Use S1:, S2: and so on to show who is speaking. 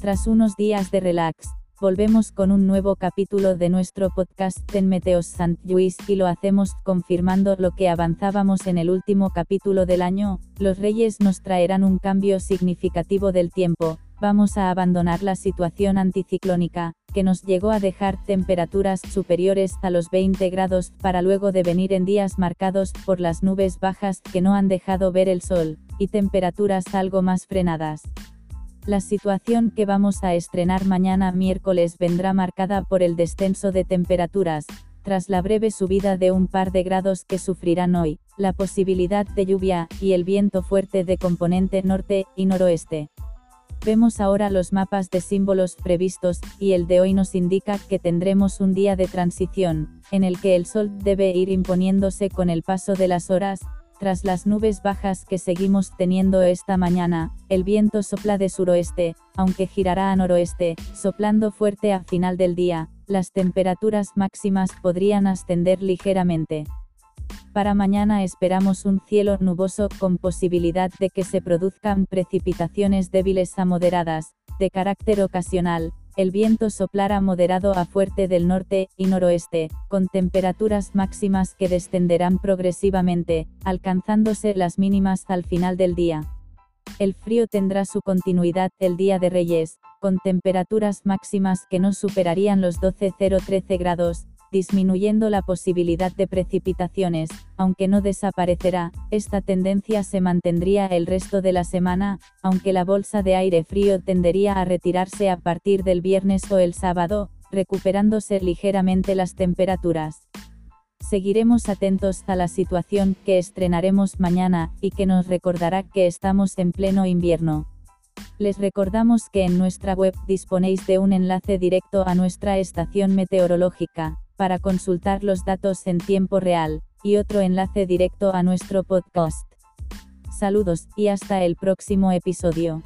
S1: Tras unos días de relax, volvemos con un nuevo capítulo de nuestro podcast en Meteos Sant Lluís y lo hacemos confirmando lo que avanzábamos en el último capítulo del año, los reyes nos traerán un cambio significativo del tiempo, vamos a abandonar la situación anticiclónica, que nos llegó a dejar temperaturas superiores a los 20 grados para luego devenir en días marcados por las nubes bajas que no han dejado ver el sol, y temperaturas algo más frenadas. La situación que vamos a estrenar mañana miércoles vendrá marcada por el descenso de temperaturas, tras la breve subida de un par de grados que sufrirán hoy, la posibilidad de lluvia, y el viento fuerte de componente norte y noroeste. Vemos ahora los mapas de símbolos previstos, y el de hoy nos indica que tendremos un día de transición, en el que el sol debe ir imponiéndose con el paso de las horas, tras las nubes bajas que seguimos teniendo esta mañana, el viento sopla de suroeste, aunque girará a noroeste, soplando fuerte a final del día, las temperaturas máximas podrían ascender ligeramente. Para mañana esperamos un cielo nuboso con posibilidad de que se produzcan precipitaciones débiles a moderadas, de carácter ocasional, el viento soplará moderado a fuerte del norte y noroeste, con temperaturas máximas que descenderán progresivamente, alcanzándose las mínimas al final del día. El frío tendrá su continuidad el día de Reyes, con temperaturas máximas que no superarían los 12-0-13 grados, disminuyendo la posibilidad de precipitaciones, aunque no desaparecerá, esta tendencia se mantendría el resto de la semana, aunque la bolsa de aire frío tendería a retirarse a partir del viernes o el sábado, recuperándose ligeramente las temperaturas. Seguiremos atentos a la situación que estrenaremos mañana, y que nos recordará que estamos en pleno invierno. Les recordamos que en nuestra web disponéis de un enlace directo a nuestra estación meteorológica, para consultar los datos en tiempo real, y otro enlace directo a nuestro podcast. Saludos, y hasta el próximo episodio.